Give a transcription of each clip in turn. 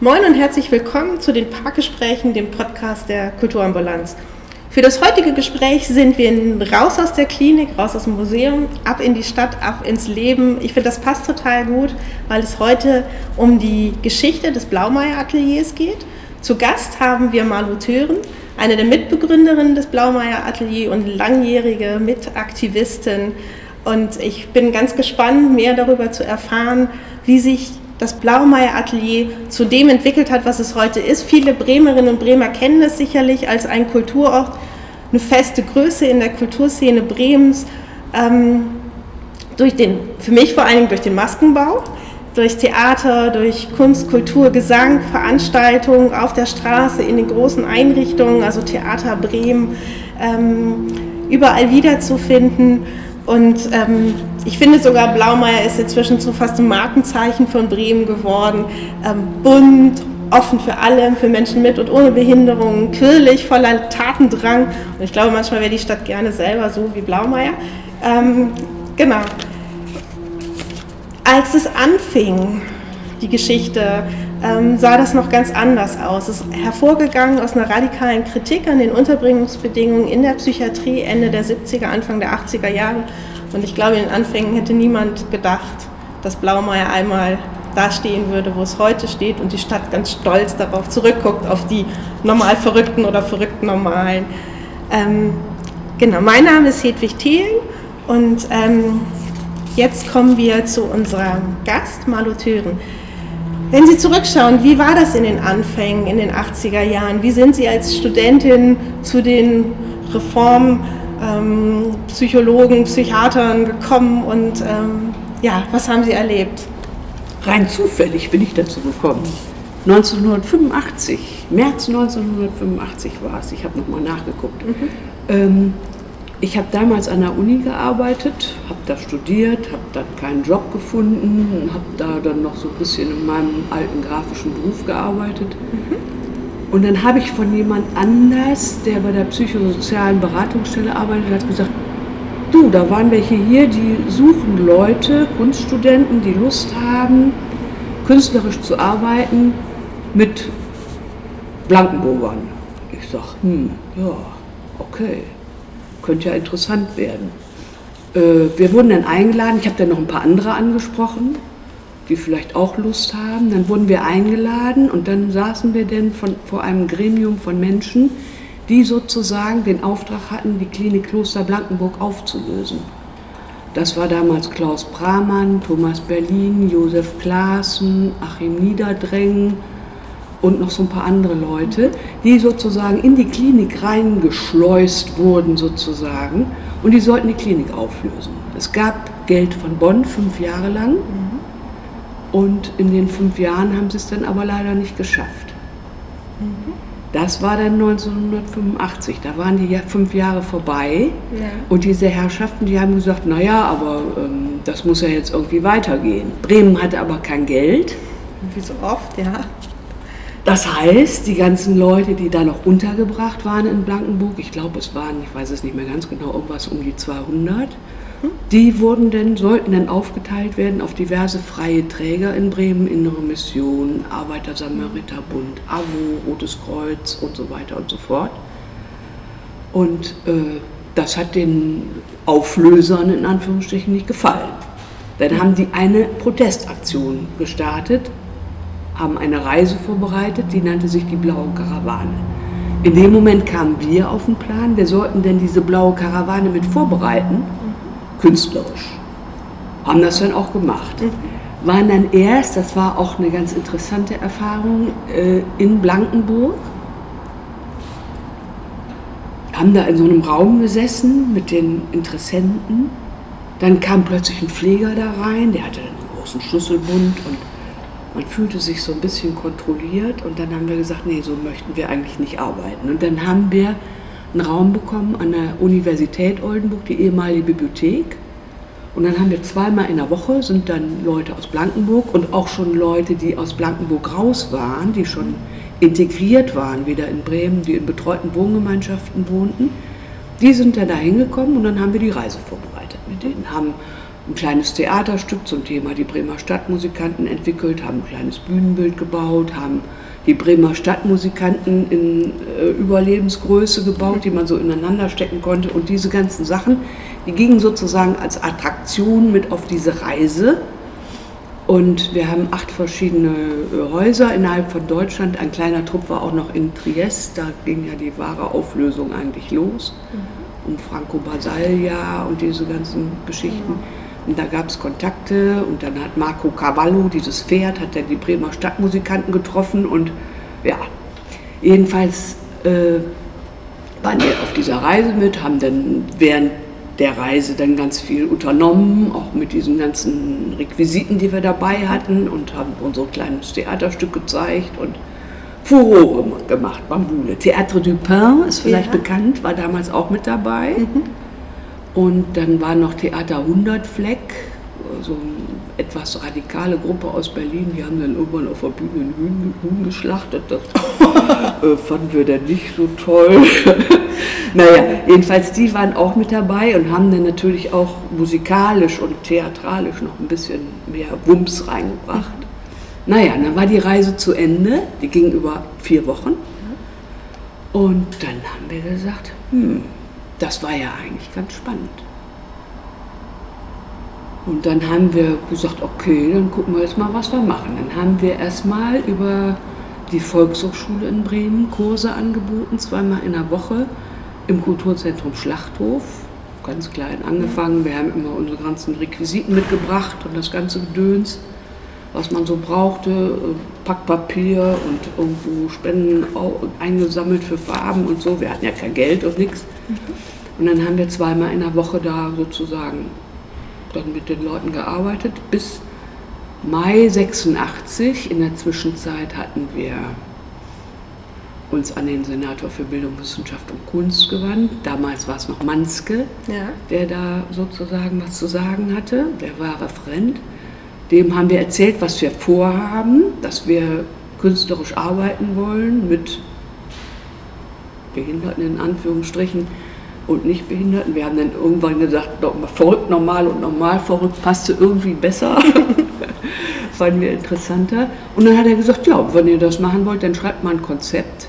Moin und herzlich willkommen zu den Parkgesprächen, dem Podcast der Kulturambulanz. Für das heutige Gespräch sind wir raus aus der Klinik, raus aus dem Museum, ab in die Stadt, ab ins Leben. Ich finde, das passt total gut, weil es heute um die Geschichte des Blaumeier Ateliers geht. Zu Gast haben wir Malu Thören, eine der Mitbegründerinnen des Blaumeier Atelier und langjährige Mitaktivistin. Und ich bin ganz gespannt, mehr darüber zu erfahren, wie sich das Blaumeier Atelier zu dem entwickelt hat, was es heute ist. Viele Bremerinnen und Bremer kennen es sicherlich als ein Kulturort, eine feste Größe in der Kulturszene Bremens, ähm, durch den, für mich vor allen Dingen durch den Maskenbau, durch Theater, durch Kunst, Kultur, Gesang, Veranstaltungen auf der Straße, in den großen Einrichtungen, also Theater Bremen, ähm, überall wiederzufinden. Und ähm, ich finde sogar, Blaumeier ist inzwischen zu fast ein Markenzeichen von Bremen geworden. Ähm, bunt, offen für alle, für Menschen mit und ohne Behinderung, quirlig, voller Tatendrang. Und ich glaube, manchmal wäre die Stadt gerne selber so wie Blaumeier. Ähm, genau. Als es anfing, die Geschichte, ähm, sah das noch ganz anders aus. Es ist hervorgegangen aus einer radikalen Kritik an den Unterbringungsbedingungen in der Psychiatrie Ende der 70er, Anfang der 80er Jahre. Und ich glaube, in den Anfängen hätte niemand gedacht, dass Blaumeier einmal da stehen würde, wo es heute steht und die Stadt ganz stolz darauf zurückguckt, auf die normal Verrückten oder verrückten Normalen. Ähm, genau, mein Name ist Hedwig Thelen und ähm, jetzt kommen wir zu unserem Gast, Malu Thüren. Wenn Sie zurückschauen, wie war das in den Anfängen, in den 80er Jahren? Wie sind Sie als Studentin zu den Reformpsychologen, ähm, Psychiatern gekommen und ähm, ja, was haben Sie erlebt? Rein zufällig bin ich dazu gekommen. 1985, März 1985 war es, ich habe nochmal nachgeguckt. Mhm. Ähm, ich habe damals an der Uni gearbeitet, habe da studiert, habe dann keinen Job gefunden, habe da dann noch so ein bisschen in meinem alten grafischen Beruf gearbeitet. Mhm. Und dann habe ich von jemand anders, der bei der psychosozialen Beratungsstelle arbeitet, hat gesagt, du, da waren welche hier, die suchen Leute, Kunststudenten, die Lust haben, künstlerisch zu arbeiten mit Blankenburgern. Ich sage, hm, ja, okay könnte ja interessant werden. Äh, wir wurden dann eingeladen, ich habe dann noch ein paar andere angesprochen, die vielleicht auch Lust haben. Dann wurden wir eingeladen und dann saßen wir dann von, vor einem Gremium von Menschen, die sozusagen den Auftrag hatten, die Klinik Kloster Blankenburg aufzulösen. Das war damals Klaus Bramann, Thomas Berlin, Josef Klaassen, Achim Niederdrängen, und noch so ein paar andere Leute, die sozusagen in die Klinik reingeschleust wurden sozusagen und die sollten die Klinik auflösen. Es gab Geld von Bonn fünf Jahre lang mhm. und in den fünf Jahren haben sie es dann aber leider nicht geschafft. Mhm. Das war dann 1985, da waren die ja fünf Jahre vorbei ja. und diese Herrschaften, die haben gesagt, naja, aber ähm, das muss ja jetzt irgendwie weitergehen. Bremen hatte aber kein Geld. Wie so oft, ja. Das heißt, die ganzen Leute, die da noch untergebracht waren in Blankenburg, ich glaube, es waren, ich weiß es nicht mehr ganz genau, irgendwas um die 200, die wurden dann, sollten dann aufgeteilt werden auf diverse freie Träger in Bremen, Innere Mission, Arbeiter-Samariter-Bund, AWO, Rotes Kreuz und so weiter und so fort. Und äh, das hat den Auflösern in Anführungsstrichen nicht gefallen. Dann haben die eine Protestaktion gestartet haben eine Reise vorbereitet, die nannte sich die Blaue Karawane. In dem Moment kamen wir auf den Plan, wir sollten denn diese blaue Karawane mit vorbereiten, künstlerisch. Haben das dann auch gemacht. Waren dann erst, das war auch eine ganz interessante Erfahrung, äh, in Blankenburg. Haben da in so einem Raum gesessen mit den Interessenten. Dann kam plötzlich ein Pfleger da rein, der hatte einen großen Schlüsselbund und man fühlte sich so ein bisschen kontrolliert und dann haben wir gesagt, nee, so möchten wir eigentlich nicht arbeiten. Und dann haben wir einen Raum bekommen an der Universität Oldenburg, die ehemalige Bibliothek. Und dann haben wir zweimal in der Woche, sind dann Leute aus Blankenburg und auch schon Leute, die aus Blankenburg raus waren, die schon integriert waren, wieder in Bremen, die in betreuten Wohngemeinschaften wohnten. Die sind dann da hingekommen und dann haben wir die Reise vorbereitet mit denen, haben ein kleines Theaterstück zum Thema die Bremer Stadtmusikanten entwickelt, haben ein kleines Bühnenbild gebaut, haben die Bremer Stadtmusikanten in äh, Überlebensgröße gebaut, die man so ineinander stecken konnte. Und diese ganzen Sachen, die gingen sozusagen als Attraktion mit auf diese Reise. Und wir haben acht verschiedene äh, Häuser innerhalb von Deutschland. Ein kleiner Trupp war auch noch in Triest. Da ging ja die wahre Auflösung eigentlich los. Mhm. Um Franco Basaglia und diese ganzen Geschichten. Mhm. Und da gab es Kontakte und dann hat Marco Cavallo, dieses Pferd, hat dann die Bremer Stadtmusikanten getroffen und ja, jedenfalls äh, waren wir auf dieser Reise mit, haben dann während der Reise dann ganz viel unternommen, auch mit diesen ganzen Requisiten, die wir dabei hatten und haben unser kleines Theaterstück gezeigt und Furore gemacht, Bambule. Théâtre du Pain ist vielleicht ja. bekannt, war damals auch mit dabei. Mhm. Und dann war noch Theater 100 Fleck, so eine etwas radikale Gruppe aus Berlin, die haben dann irgendwann auf der Bühne einen Huhn, Huhn geschlachtet. Das äh, fanden wir dann nicht so toll. naja, jedenfalls die waren auch mit dabei und haben dann natürlich auch musikalisch und theatralisch noch ein bisschen mehr Wumms reingebracht. Naja, dann war die Reise zu Ende, die ging über vier Wochen. Und dann haben wir gesagt, hm, das war ja eigentlich ganz spannend. Und dann haben wir gesagt, okay, dann gucken wir jetzt mal, was wir machen. Dann haben wir erstmal über die Volkshochschule in Bremen Kurse angeboten, zweimal in der Woche im Kulturzentrum Schlachthof. Ganz klein angefangen. Wir haben immer unsere ganzen Requisiten mitgebracht und das ganze Gedöns, was man so brauchte. Packpapier und irgendwo Spenden eingesammelt für Farben und so. Wir hatten ja kein Geld und nichts. Und dann haben wir zweimal in der Woche da sozusagen dann mit den Leuten gearbeitet bis Mai 86. In der Zwischenzeit hatten wir uns an den Senator für Bildung, Wissenschaft und Kunst gewandt. Damals war es noch Manske, ja. der da sozusagen was zu sagen hatte. Der war Referent. Dem haben wir erzählt, was wir vorhaben, dass wir künstlerisch arbeiten wollen mit Behinderten in Anführungsstrichen und Nichtbehinderten. Wir haben dann irgendwann gesagt, verrückt normal und normal verrückt passte irgendwie besser. Fanden wir interessanter. Und dann hat er gesagt, ja, wenn ihr das machen wollt, dann schreibt mal ein Konzept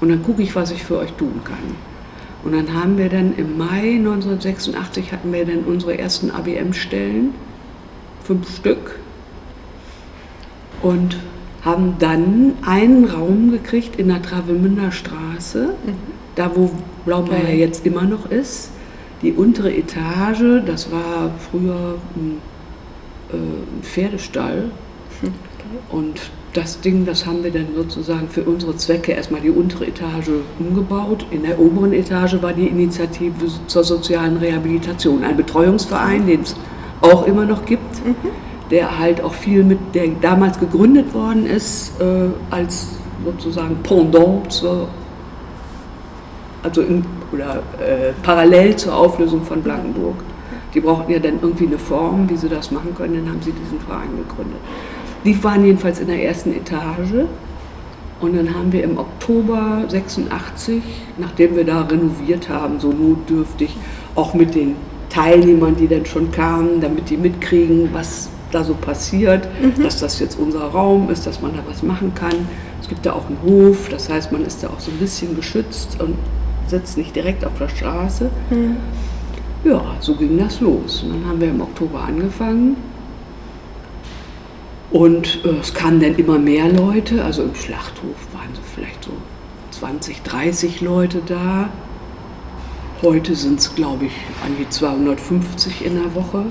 und dann gucke ich, was ich für euch tun kann. Und dann haben wir dann im Mai 1986 hatten wir dann unsere ersten ABM-Stellen, fünf Stück, und haben dann einen Raum gekriegt in der Travemünder Straße. Mhm da wo Blaumeier ja jetzt immer noch ist. Die untere Etage, das war früher ein, äh, ein Pferdestall. Okay. Und das Ding, das haben wir dann sozusagen für unsere Zwecke erstmal die untere Etage umgebaut. In der oberen Etage war die Initiative zur sozialen Rehabilitation, ein Betreuungsverein, den es auch immer noch gibt, mhm. Der halt auch viel mit, der damals gegründet worden ist, äh, als sozusagen Pendant zur also in, oder äh, parallel zur Auflösung von Blankenburg. Die brauchten ja dann irgendwie eine Form, wie sie das machen können, dann haben sie diesen Verein gegründet. Die waren jedenfalls in der ersten Etage und dann haben wir im Oktober 86, nachdem wir da renoviert haben, so notdürftig, auch mit den Teilnehmern, die dann schon kamen, damit die mitkriegen, was da so passiert, mhm. dass das jetzt unser Raum ist, dass man da was machen kann. Es gibt da auch einen Hof, das heißt, man ist da auch so ein bisschen geschützt und sitzt nicht direkt auf der Straße. Mhm. Ja, so ging das los. Und dann haben wir im Oktober angefangen. Und äh, es kamen dann immer mehr Leute. Also im Schlachthof waren so vielleicht so 20, 30 Leute da. Heute sind es, glaube ich, an die 250 in der Woche.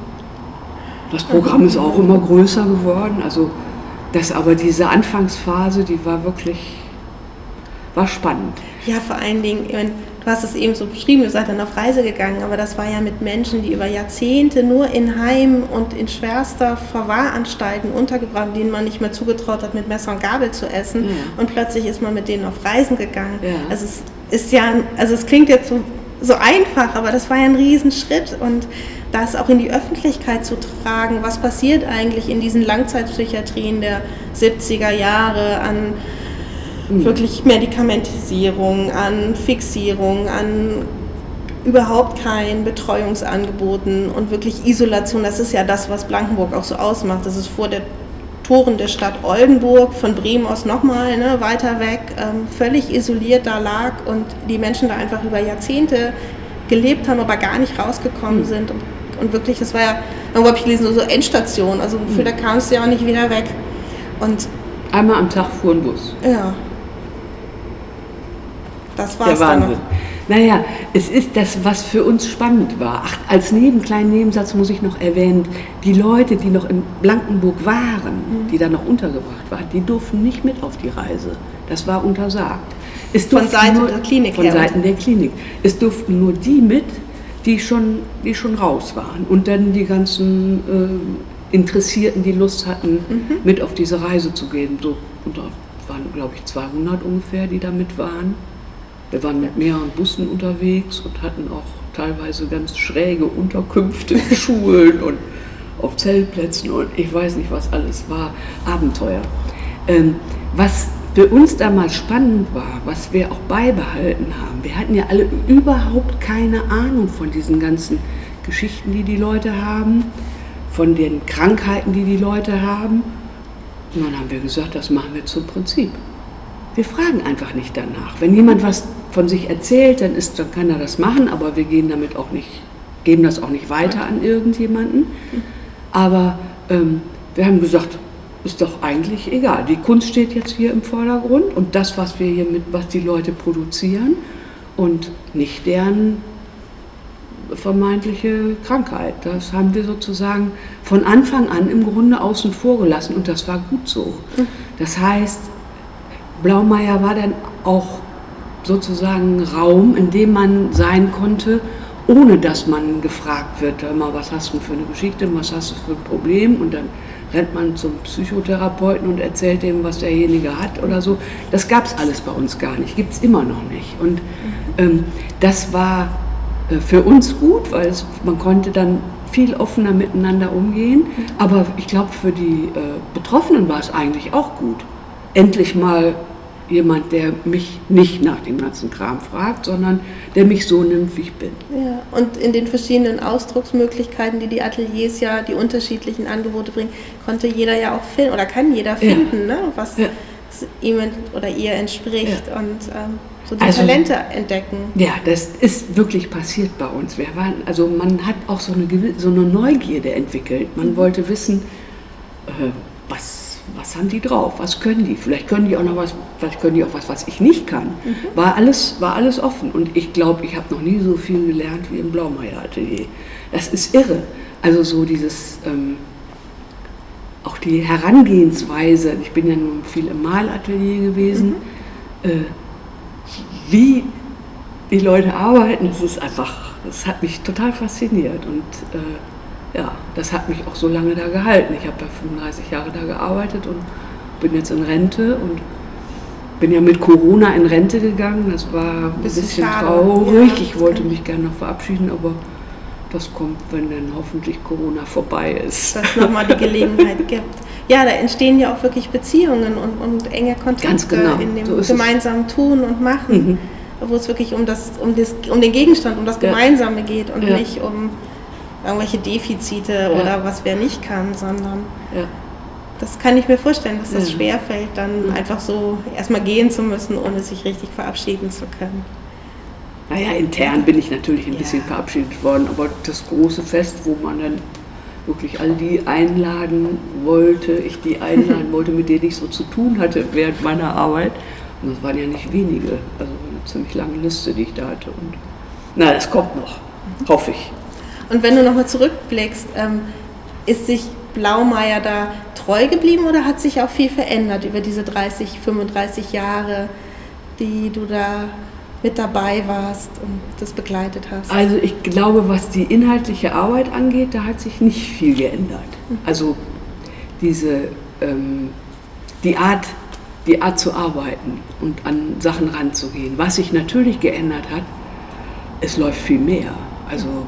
Das Programm ist auch immer größer geworden. Also das, aber diese Anfangsphase, die war wirklich, war spannend. Ja, vor allen Dingen, du hast es eben so beschrieben, ihr seid dann auf Reise gegangen, aber das war ja mit Menschen, die über Jahrzehnte nur in Heimen und in schwerster Verwahranstalten untergebracht, denen man nicht mehr zugetraut hat, mit Messer und Gabel zu essen. Ja. Und plötzlich ist man mit denen auf Reisen gegangen. Ja. Also es ist ja, also es klingt jetzt so, so einfach, aber das war ja ein Riesenschritt und das auch in die Öffentlichkeit zu tragen, was passiert eigentlich in diesen Langzeitpsychiatrien der 70er Jahre an mhm. wirklich Medikamentisierung, an Fixierung, an überhaupt kein Betreuungsangeboten und wirklich Isolation. Das ist ja das, was Blankenburg auch so ausmacht. Das ist vor der Toren der Stadt Oldenburg, von Bremen aus nochmal ne, weiter weg, ähm, völlig isoliert da lag und die Menschen da einfach über Jahrzehnte gelebt haben, aber gar nicht rausgekommen mhm. sind. Und, und, wirklich, das war ja, irgendwo habe ich gelesen, so, Endstation, also mhm. da kamst du ja auch nicht wieder weg. Und Einmal am Tag fuhr ein Bus. Ja. Das war es dann noch. Naja, es ist das, was für uns spannend war. Ach, als neben, kleinen Nebensatz muss ich noch erwähnen, die Leute, die noch in Blankenburg waren, mhm. die da noch untergebracht waren, die durften nicht mit auf die Reise. Das war untersagt. Es von Seiten der Klinik Von her. Seiten der Klinik. Es durften nur die mit, die schon, die schon raus waren. Und dann die ganzen äh, Interessierten, die Lust hatten, mhm. mit auf diese Reise zu gehen. So, und da waren, glaube ich, 200 ungefähr, die da mit waren. Wir waren mit mehreren Bussen unterwegs und hatten auch teilweise ganz schräge Unterkünfte in Schulen und auf Zeltplätzen und ich weiß nicht, was alles war. Abenteuer. Ähm, was für uns damals spannend war, was wir auch beibehalten haben, wir hatten ja alle überhaupt keine Ahnung von diesen ganzen Geschichten, die die Leute haben, von den Krankheiten, die die Leute haben. Und dann haben wir gesagt, das machen wir zum Prinzip. Wir fragen einfach nicht danach. Wenn jemand was von sich erzählt, dann, ist, dann kann er das machen, aber wir gehen damit auch nicht, geben das auch nicht weiter an irgendjemanden. Aber ähm, wir haben gesagt, ist doch eigentlich egal. Die Kunst steht jetzt hier im Vordergrund und das, was wir hier mit, was die Leute produzieren und nicht deren vermeintliche Krankheit. Das haben wir sozusagen von Anfang an im Grunde außen vor gelassen und das war gut so. Das heißt, Blaumeier war dann auch sozusagen Raum, in dem man sein konnte, ohne dass man gefragt wird, immer, was hast du für eine Geschichte, was hast du für ein Problem und dann rennt man zum Psychotherapeuten und erzählt dem, was derjenige hat oder so. Das gab es alles bei uns gar nicht, gibt es immer noch nicht. Und ähm, das war äh, für uns gut, weil es, man konnte dann viel offener miteinander umgehen. Aber ich glaube, für die äh, Betroffenen war es eigentlich auch gut endlich mal jemand, der mich nicht nach dem ganzen Kram fragt, sondern der mich so nimmt, wie ich bin. Ja, und in den verschiedenen Ausdrucksmöglichkeiten, die die Ateliers ja, die unterschiedlichen Angebote bringen, konnte jeder ja auch finden oder kann jeder finden, ja. ne, was ja. ihm oder ihr entspricht ja. und ähm, so die also, Talente entdecken. Ja, das ist wirklich passiert bei uns. Wir waren, also man hat auch so eine, so eine Neugierde entwickelt. Man mhm. wollte wissen, äh, was was haben die drauf, was können die, vielleicht können die auch noch was, vielleicht können die auch was, was ich nicht kann. Mhm. War, alles, war alles offen und ich glaube, ich habe noch nie so viel gelernt wie im Blaumeier Atelier. Das ist irre. Also so dieses, ähm, auch die Herangehensweise, ich bin ja nun viel im Malatelier gewesen, mhm. äh, wie die Leute arbeiten, das ist einfach, das hat mich total fasziniert und äh, ja, das hat mich auch so lange da gehalten. Ich habe da 35 Jahre da gearbeitet und bin jetzt in Rente und bin ja mit Corona in Rente gegangen. Das war ein bisschen, bisschen traurig. Ja, ich wollte mich gerne noch verabschieden, aber das kommt, wenn dann hoffentlich Corona vorbei ist. Dass es nochmal die Gelegenheit gibt. Ja, da entstehen ja auch wirklich Beziehungen und, und enge Kontakte genau. in dem so gemeinsamen Tun und Machen, mhm. wo es wirklich um, das, um, das, um den Gegenstand, um das Gemeinsame ja. geht und ja. nicht um irgendwelche Defizite ja. oder was wer nicht kann, sondern ja. das kann ich mir vorstellen, dass das ja. schwerfällt, dann einfach so erstmal gehen zu müssen, ohne sich richtig verabschieden zu können. Naja, intern bin ich natürlich ein bisschen verabschiedet worden, aber das große Fest, wo man dann wirklich all die einladen wollte, ich die einladen wollte, mit denen ich so zu tun hatte während meiner Arbeit. Und das waren ja nicht wenige, also eine ziemlich lange Liste, die ich da hatte. Und na, das kommt noch, hoffe ich. Und wenn du nochmal zurückblickst, ähm, ist sich Blaumeier da treu geblieben oder hat sich auch viel verändert über diese 30, 35 Jahre, die du da mit dabei warst und das begleitet hast? Also ich glaube, was die inhaltliche Arbeit angeht, da hat sich nicht viel geändert. Mhm. Also diese, ähm, die, Art, die Art zu arbeiten und an Sachen ranzugehen. Was sich natürlich geändert hat, es läuft viel mehr. Also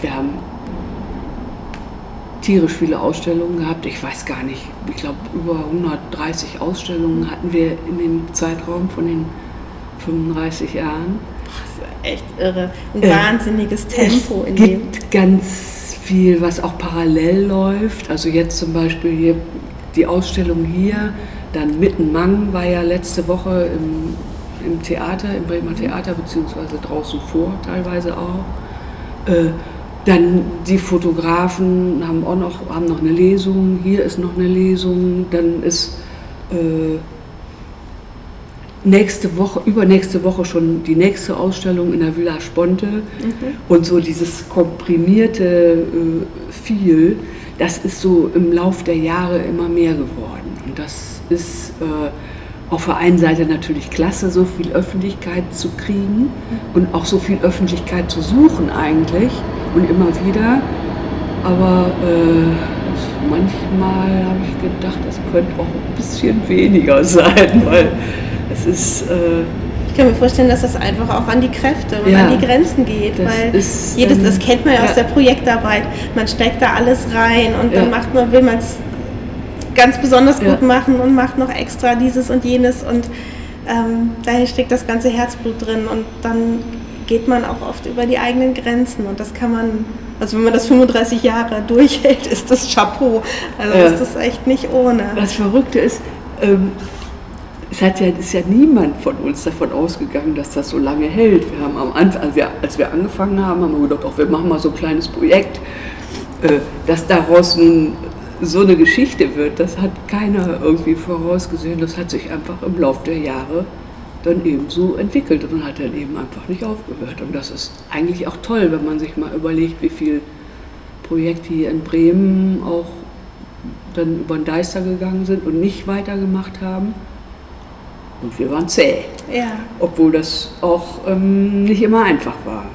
wir haben tierisch viele Ausstellungen gehabt. Ich weiß gar nicht, ich glaube über 130 Ausstellungen hatten wir in dem Zeitraum von den 35 Jahren. Das ist echt irre. Ein äh, wahnsinniges Tempo in dem. Es gibt ganz viel, was auch parallel läuft. Also jetzt zum Beispiel hier die Ausstellung hier, dann Mittenmang war ja letzte Woche im, im Theater, im Bremer Theater, beziehungsweise draußen vor teilweise auch. Äh, dann die Fotografen haben auch noch, haben noch eine Lesung, hier ist noch eine Lesung, dann ist äh, nächste Woche, übernächste Woche schon die nächste Ausstellung in der Villa Sponte. Mhm. und so dieses komprimierte äh, viel, das ist so im Lauf der Jahre immer mehr geworden. Und das ist äh, auf der einen Seite natürlich klasse, so viel Öffentlichkeit zu kriegen und auch so viel Öffentlichkeit zu suchen eigentlich und immer wieder. Aber äh, manchmal habe ich gedacht, das könnte auch ein bisschen weniger sein, weil es ist... Äh, ich kann mir vorstellen, dass das einfach auch an die Kräfte und ja, an die Grenzen geht, weil jedes, das kennt man ja, ja, aus der Projektarbeit, man steckt da alles rein und ja. dann macht man, will man es ganz besonders gut machen und macht noch extra dieses und jenes. Und ähm, daher steckt das ganze Herzblut drin. Und dann geht man auch oft über die eigenen Grenzen und das kann man, also wenn man das 35 Jahre durchhält, ist das Chapeau. Also ja. ist das echt nicht ohne. Das Verrückte ist, ähm, es hat ja, ist ja niemand von uns davon ausgegangen, dass das so lange hält. Wir haben am Anfang, als wir, als wir angefangen haben, haben wir gedacht, auch wir machen mal so ein kleines Projekt, äh, dass daraus nun so eine Geschichte wird, das hat keiner irgendwie vorausgesehen. Das hat sich einfach im Laufe der Jahre dann eben so entwickelt und hat dann eben einfach nicht aufgehört. Und das ist eigentlich auch toll, wenn man sich mal überlegt, wie viele Projekte hier in Bremen auch dann über den Deister gegangen sind und nicht weitergemacht haben. Und wir waren zäh. Ja. Obwohl das auch ähm, nicht immer einfach war.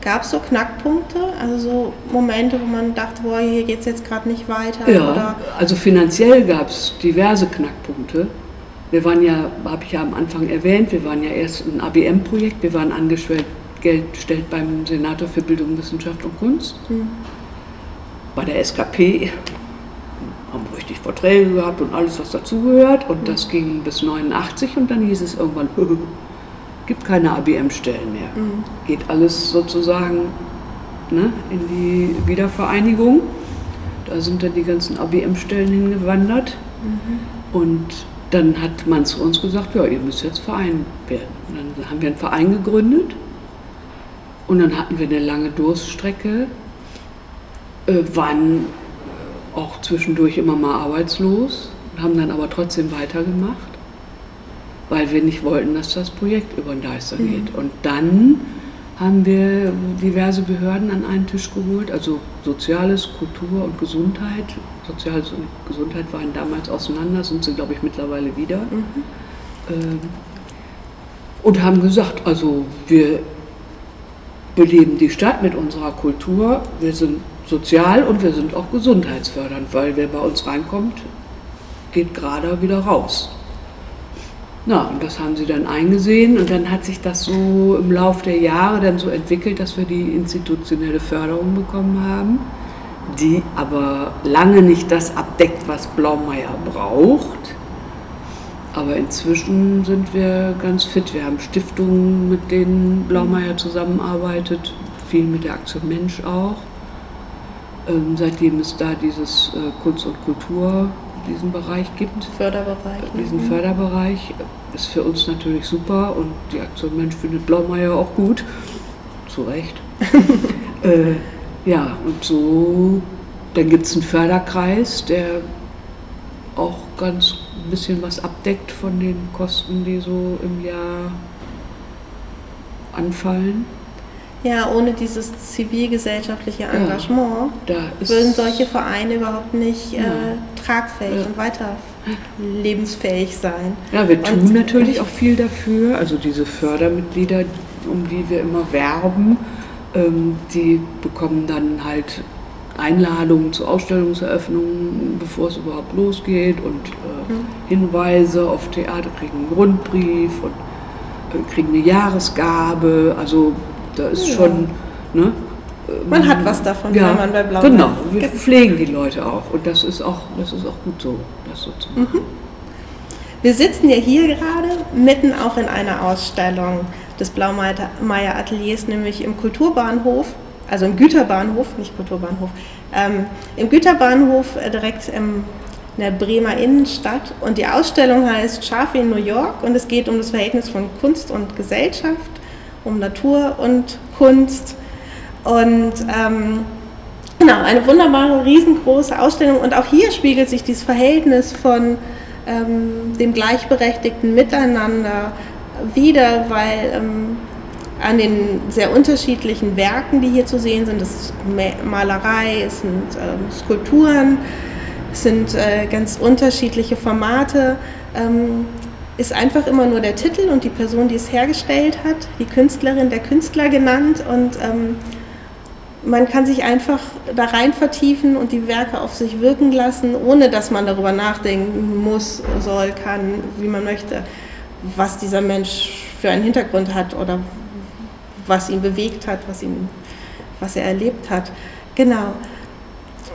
Gab es so Knackpunkte, also so Momente, wo man dachte, boah, hier geht es jetzt gerade nicht weiter? Ja, oder? also finanziell gab es diverse Knackpunkte. Wir waren ja, habe ich ja am Anfang erwähnt, wir waren ja erst ein ABM-Projekt, wir waren angestellt gestellt beim Senator für Bildung, Wissenschaft und Kunst, hm. bei der SKP, haben richtig Vorträge gehabt und alles, was dazugehört. Und hm. das ging bis 89 und dann hieß es irgendwann, gibt keine ABM-Stellen mehr. Mhm. Geht alles sozusagen ne, in die Wiedervereinigung. Da sind dann die ganzen ABM-Stellen hingewandert. Mhm. Und dann hat man zu uns gesagt, ja, ihr müsst jetzt Verein werden. Und dann haben wir einen Verein gegründet. Und dann hatten wir eine lange Durststrecke, äh, waren auch zwischendurch immer mal arbeitslos, haben dann aber trotzdem weitergemacht weil wir nicht wollten, dass das Projekt über den Deister mhm. geht. Und dann haben wir diverse Behörden an einen Tisch geholt, also Soziales, Kultur und Gesundheit. Soziales und Gesundheit waren damals auseinander, sind sie, glaube ich, mittlerweile wieder. Mhm. Ähm, und haben gesagt, also wir beleben die Stadt mit unserer Kultur, wir sind sozial und wir sind auch gesundheitsfördernd, weil wer bei uns reinkommt, geht gerade wieder raus. Ja, und das haben sie dann eingesehen und dann hat sich das so im Laufe der Jahre dann so entwickelt, dass wir die institutionelle Förderung bekommen haben, die aber lange nicht das abdeckt, was Blaumeier braucht. Aber inzwischen sind wir ganz fit. Wir haben Stiftungen, mit denen Blaumeier zusammenarbeitet, viel mit der Aktion Mensch auch. Ähm, seitdem es da dieses äh, Kunst und Kultur diesen Bereich gibt. Förderbereich. Diesen mhm. Förderbereich ist für uns natürlich super und die Aktion Mensch findet Blaumeier auch gut. Zu Recht. äh, ja, und so, dann gibt es einen Förderkreis, der auch ganz ein bisschen was abdeckt von den Kosten, die so im Jahr anfallen. Ja, ohne dieses zivilgesellschaftliche Engagement ja, würden solche Vereine überhaupt nicht ja. äh, tragfähig ja. und weiter lebensfähig sein. Ja, wir tun und, natürlich auch viel dafür. Also diese Fördermitglieder, um die wir immer werben, ähm, die bekommen dann halt Einladungen zu Ausstellungseröffnungen, bevor es überhaupt losgeht und äh, mhm. Hinweise auf Theater, kriegen einen Rundbrief und äh, kriegen eine Jahresgabe. Also da ist ja. schon. Ne, man hat was davon, ja, wenn man bei Blau Genau, wir pflegen die Leute auch und das ist auch, das ist auch gut so, das so zu machen. Mhm. Wir sitzen ja hier gerade mitten auch in einer Ausstellung des Blaumeier Ateliers, nämlich im Kulturbahnhof, also im Güterbahnhof, nicht Kulturbahnhof, ähm, im Güterbahnhof äh, direkt im, in der Bremer Innenstadt. Und die Ausstellung heißt Schafe in New York und es geht um das Verhältnis von Kunst und Gesellschaft, um Natur und Kunst. Und ähm, genau, eine wunderbare, riesengroße Ausstellung. Und auch hier spiegelt sich dieses Verhältnis von ähm, dem gleichberechtigten Miteinander wieder, weil ähm, an den sehr unterschiedlichen Werken, die hier zu sehen sind, das ist Malerei, es sind ähm, Skulpturen, es sind äh, ganz unterschiedliche Formate, ähm, ist einfach immer nur der Titel und die Person, die es hergestellt hat, die Künstlerin, der Künstler genannt und ähm, man kann sich einfach da rein vertiefen und die Werke auf sich wirken lassen, ohne dass man darüber nachdenken muss, soll, kann, wie man möchte, was dieser Mensch für einen Hintergrund hat oder was ihn bewegt hat, was, ihn, was er erlebt hat. Genau.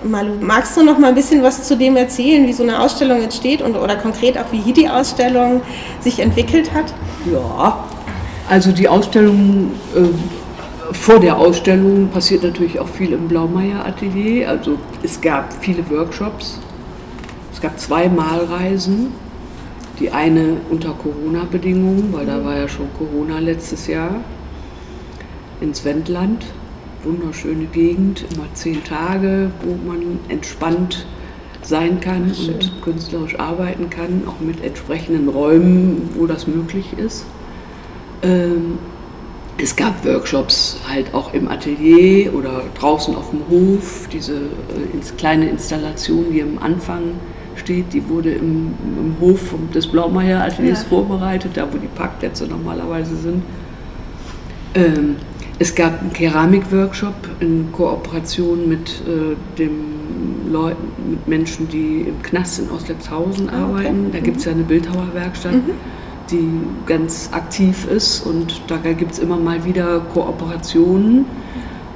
Malu, magst du noch mal ein bisschen was zu dem erzählen, wie so eine Ausstellung entsteht und, oder konkret auch wie hier die Ausstellung sich entwickelt hat? Ja, also die Ausstellung, äh, vor der Ausstellung passiert natürlich auch viel im Blaumeier Atelier. Also es gab viele Workshops, es gab zwei Malreisen. Die eine unter Corona-Bedingungen, weil da war ja schon Corona letztes Jahr ins Wendland. Wunderschöne Gegend, immer zehn Tage, wo man entspannt sein kann Schön. und künstlerisch arbeiten kann, auch mit entsprechenden Räumen, wo das möglich ist. Ähm, es gab Workshops halt auch im Atelier oder draußen auf dem Hof, diese äh, kleine Installation, die am Anfang steht, die wurde im, im Hof des Blaumeier Ateliers ja. vorbereitet, da wo die Parkplätze normalerweise sind. Ähm, es gab einen Keramikworkshop in Kooperation mit äh, dem Leuten, mit Menschen, die im Knast in Ostletzhausen ah, okay. arbeiten. Da gibt es ja eine Bildhauerwerkstatt, mhm. die ganz aktiv ist und da gibt es immer mal wieder Kooperationen.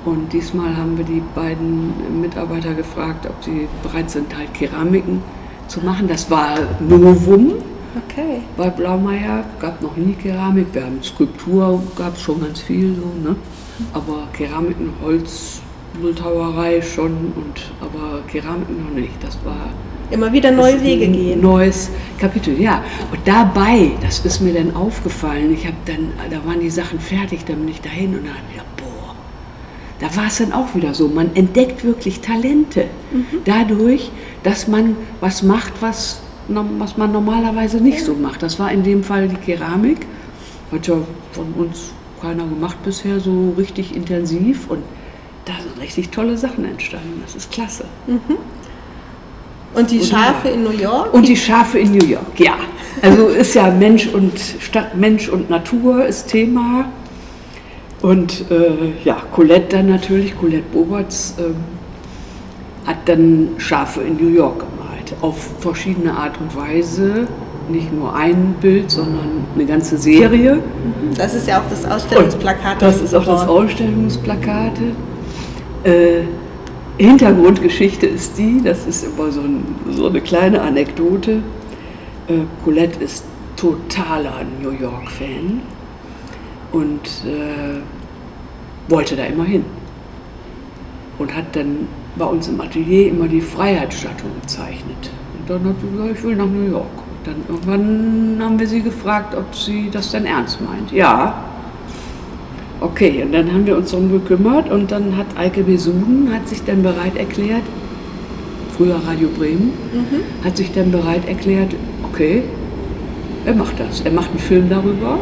Und diesmal haben wir die beiden Mitarbeiter gefragt, ob sie bereit sind, halt Keramiken zu machen. Das war Novum. Okay. Bei Blaumeier gab noch nie Keramik. Wir haben Skulptur, gab es schon ganz viel so, ne? Aber Keramiken, Holz, Bildhauerei schon, und, aber Keramiken noch nicht. Das war immer wieder neue Wege gehen. Neues Kapitel, ja. Und dabei, das ist mir dann aufgefallen, ich habe dann, da waren die Sachen fertig, dann bin ich dahin und dann habe ich gedacht, boah, da war es dann auch wieder so. Man entdeckt wirklich Talente mhm. dadurch, dass man was macht, was was man normalerweise nicht so macht. Das war in dem Fall die Keramik. Hat ja von uns keiner gemacht bisher so richtig intensiv und da sind richtig tolle Sachen entstanden. Das ist klasse. Mhm. Und die Schafe in New York? Und die Schafe in New York, ja. Also ist ja Mensch und Stadt, Mensch und Natur ist Thema. Und äh, ja, Colette dann natürlich, Colette Boberts, äh, hat dann Schafe in New York gemacht auf verschiedene Art und Weise. Nicht nur ein Bild, sondern eine ganze Serie. Das ist ja auch das Ausstellungsplakat. Und das ist auch das Ausstellungsplakat. Äh, Hintergrundgeschichte ist die, das ist immer so, ein, so eine kleine Anekdote. Äh, Colette ist totaler New York-Fan und äh, wollte da immer hin. Und hat dann bei uns im Atelier immer die Freiheitsstatue gezeichnet. Und dann hat sie gesagt, ich will nach New York. Und dann irgendwann haben wir sie gefragt, ob sie das denn ernst meint. Ja. Okay, und dann haben wir uns darum gekümmert und dann hat Eike Besuden hat sich dann bereit erklärt, früher Radio Bremen, mhm. hat sich dann bereit erklärt, okay, er macht das. Er macht einen Film darüber.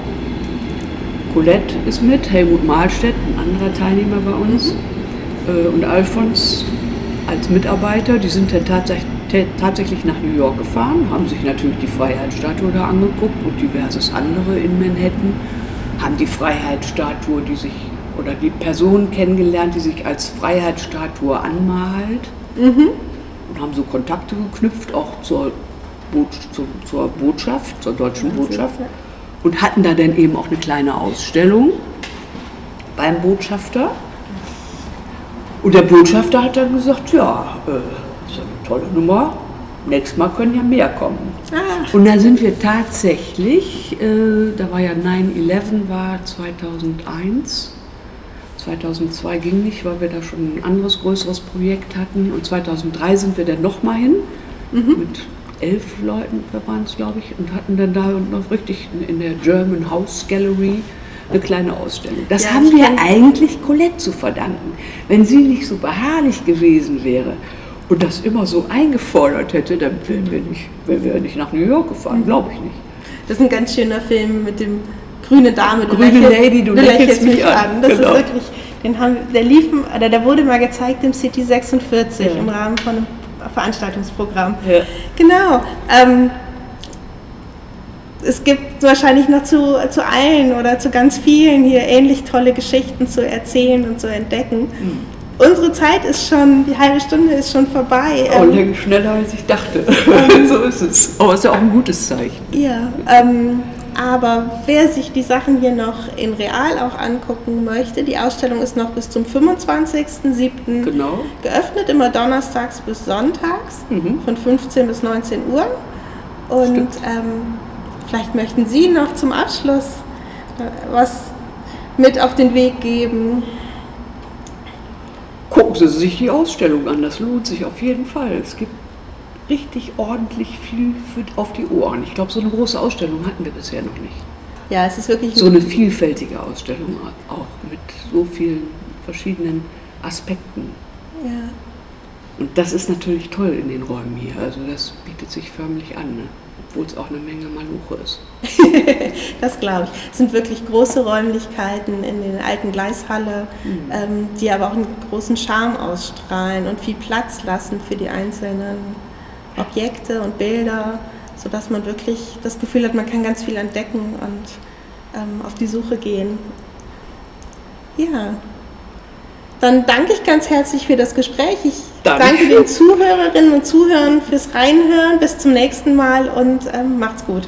Colette ist mit, Helmut Mahlstedt, ein anderer Teilnehmer bei uns. Mhm. Äh, und Alfons als Mitarbeiter, die sind dann tatsächlich nach New York gefahren, haben sich natürlich die Freiheitsstatue da angeguckt und diverses andere in Manhattan, haben die Freiheitsstatue, die sich oder die Person kennengelernt, die sich als Freiheitsstatue anmalt. Mhm. und haben so Kontakte geknüpft, auch zur, Bo zur, zur Botschaft, zur deutschen Botschaft. und hatten da dann eben auch eine kleine Ausstellung beim Botschafter und der Botschafter hat dann gesagt, ja, äh, das ist eine tolle Nummer. nächstes Mal können ja mehr kommen. Ah, Und da sind wir tatsächlich, äh, da war ja 9-11, war 2001. 2002 ging nicht, weil wir da schon ein anderes größeres Projekt hatten. Und 2003 sind wir dann nochmal hin mit elf Leuten, waren es glaube ich, und hatten dann da noch richtig in der German House Gallery eine kleine Ausstellung. Das Ja, haben wir eigentlich Colette zu verdanken. Wenn sie nicht so beharrlich gewesen wäre und das immer so eingefordert hätte, dann wären wir nicht, wären wir nicht nach New York gefahren, Mhm. glaube ich nicht. das ist ein ganz schöner Film mit dem grüne Dame. Du Grüne lächelst- Lady, du lächelst mich an. Das Genau. ist wirklich, den haben, der lief, oder der wurde mal gezeigt im City 46 Ja. im Rahmen von einem Veranstaltungsprogramm. Ja. Genau. Ähm, es gibt wahrscheinlich noch zu, zu allen oder zu ganz vielen hier ähnlich tolle Geschichten zu erzählen und zu entdecken. Mhm. Unsere Zeit ist schon, die halbe Stunde ist schon vorbei. Oh, Ähm, länger schneller als ich dachte. so ist es. Aber es ist ja auch ein gutes Zeichen. Ja, ähm, aber wer sich die Sachen hier noch in real auch angucken möchte, die Ausstellung ist noch bis zum 25.07. Genau. geöffnet, immer donnerstags bis sonntags Mhm. von 15 bis 19 Uhr. Und ähm, vielleicht möchten Sie noch zum Abschluss was mit auf den Weg geben. Gucken Sie sich die Ausstellung an, das lohnt sich auf jeden Fall. Es gibt richtig ordentlich viel auf die Ohren. Ich glaube, so eine große Ausstellung hatten wir bisher noch nicht. Ja, es ist wirklich So eine vielfältige Ausstellung auch mit so vielen verschiedenen Aspekten. ja. Und das ist natürlich toll in den Räumen hier. Also das bietet sich förmlich an, ne? Obwohl es auch eine Menge Maluche ist. Das glaube ich. Es sind wirklich große Räumlichkeiten in den alten Gleishalle, ähm, die aber auch einen großen Charme ausstrahlen und viel Platz lassen für die einzelnen Objekte und Bilder, sodass man wirklich das Gefühl hat, man kann ganz viel entdecken und ähm, auf die Suche gehen. Ja. Dann danke ich ganz herzlich für das Gespräch. Ich Danke. danke den Zuhörerinnen und Zuhörern fürs Reinhören. Bis zum nächsten Mal und ähm, macht's gut.